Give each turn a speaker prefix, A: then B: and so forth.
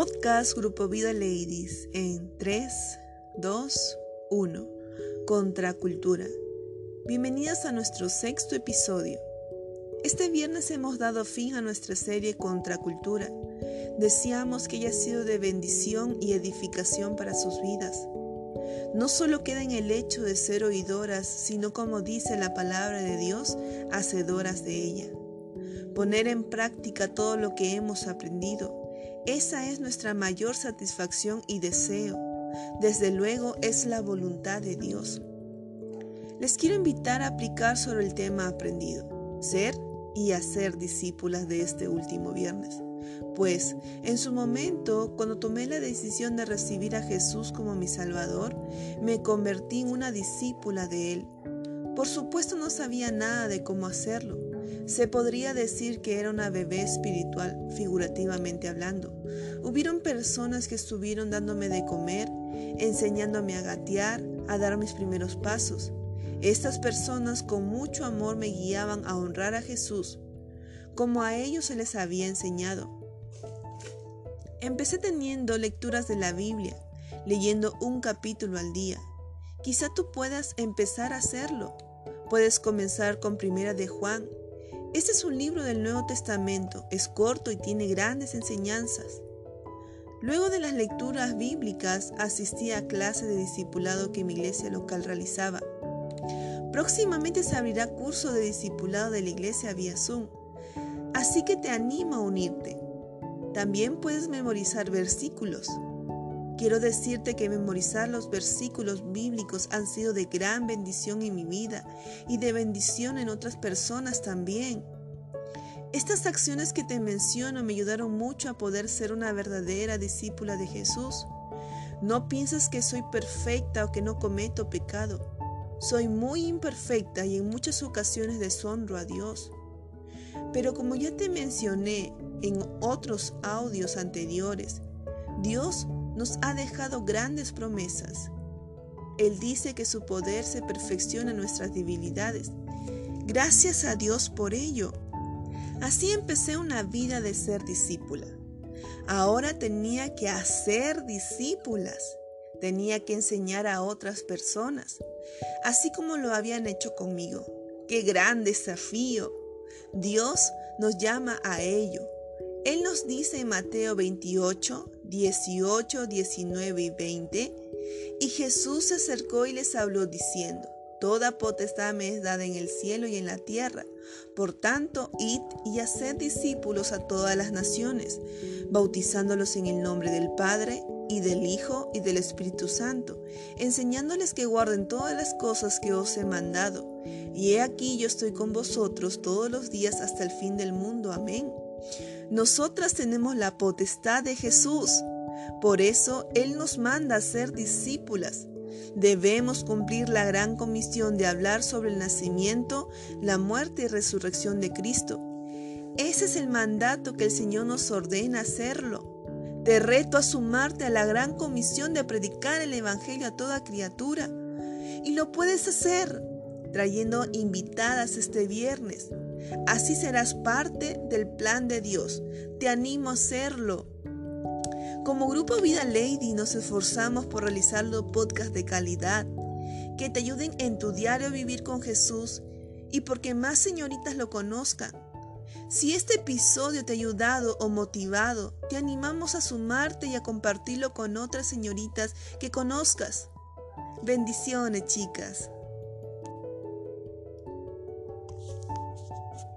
A: Podcast Grupo Vida Ladies en 3, 2, 1. Contracultura. Bienvenidas a nuestro sexto episodio. Este viernes hemos dado fin a nuestra serie Contracultura. Deseamos que haya sido de bendición y edificación para sus vidas. No solo queda en el hecho de ser oidoras, sino como dice la palabra de Dios, hacedoras de ella. Poner en práctica todo lo que hemos aprendido esa es nuestra mayor satisfacción y deseo. Desde luego es la voluntad de Dios. Les quiero invitar a aplicar sobre el tema aprendido, ser y hacer discípulas de este último viernes. Pues en su momento, cuando tomé la decisión de recibir a Jesús como mi Salvador, me convertí en una discípula de Él. Por supuesto no sabía nada de cómo hacerlo, se podría decir que era una bebé espiritual, figurativamente hablando. Hubieron personas que estuvieron dándome de comer, enseñándome a gatear, a dar mis primeros pasos. Estas personas con mucho amor me guiaban a honrar a Jesús, como a ellos se les había enseñado. Empecé teniendo lecturas de la Biblia, leyendo un capítulo al día. Quizá tú puedas empezar a hacerlo. Puedes comenzar con Primera de Juan este es un libro del Nuevo Testamento, es corto y tiene grandes enseñanzas. Luego de las lecturas bíblicas, asistí a clases de discipulado que mi iglesia local realizaba. Próximamente se abrirá curso de discipulado de la iglesia vía Zoom, así que te animo a unirte. También puedes memorizar versículos. Quiero decirte que memorizar los versículos bíblicos han sido de gran bendición en mi vida y de bendición en otras personas también. Estas acciones que te menciono me ayudaron mucho a poder ser una verdadera discípula de Jesús. No pienses que soy perfecta o que no cometo pecado. Soy muy imperfecta y en muchas ocasiones deshonro a Dios. Pero como ya te mencioné en otros audios anteriores, Dios nos ha dejado grandes promesas. Él dice que su poder se perfecciona en nuestras debilidades. Gracias a Dios por ello. Así empecé una vida de ser discípula. Ahora tenía que hacer discípulas. Tenía que enseñar a otras personas, así como lo habían hecho conmigo. ¡Qué gran desafío! Dios nos llama a ello. Él nos dice en Mateo 28, 18, 19 y 20, y Jesús se acercó y les habló diciendo, Toda potestad me es dada en el cielo y en la tierra. Por tanto, id y haced discípulos a todas las naciones, bautizándolos en el nombre del Padre y del Hijo y del Espíritu Santo, enseñándoles que guarden todas las cosas que os he mandado. Y he aquí yo estoy con vosotros todos los días hasta el fin del mundo. Amén. Nosotras tenemos la potestad de Jesús. Por eso Él nos manda a ser discípulas. Debemos cumplir la gran comisión de hablar sobre el nacimiento, la muerte y resurrección de Cristo. Ese es el mandato que el Señor nos ordena hacerlo. Te reto a sumarte a la gran comisión de predicar el Evangelio a toda criatura. Y lo puedes hacer trayendo invitadas este viernes. Así serás parte del plan de Dios. Te animo a hacerlo. Como Grupo Vida Lady nos esforzamos por realizar los podcasts de calidad que te ayuden en tu diario vivir con Jesús y porque más señoritas lo conozcan. Si este episodio te ha ayudado o motivado, te animamos a sumarte y a compartirlo con otras señoritas que conozcas. Bendiciones, chicas. Thank you.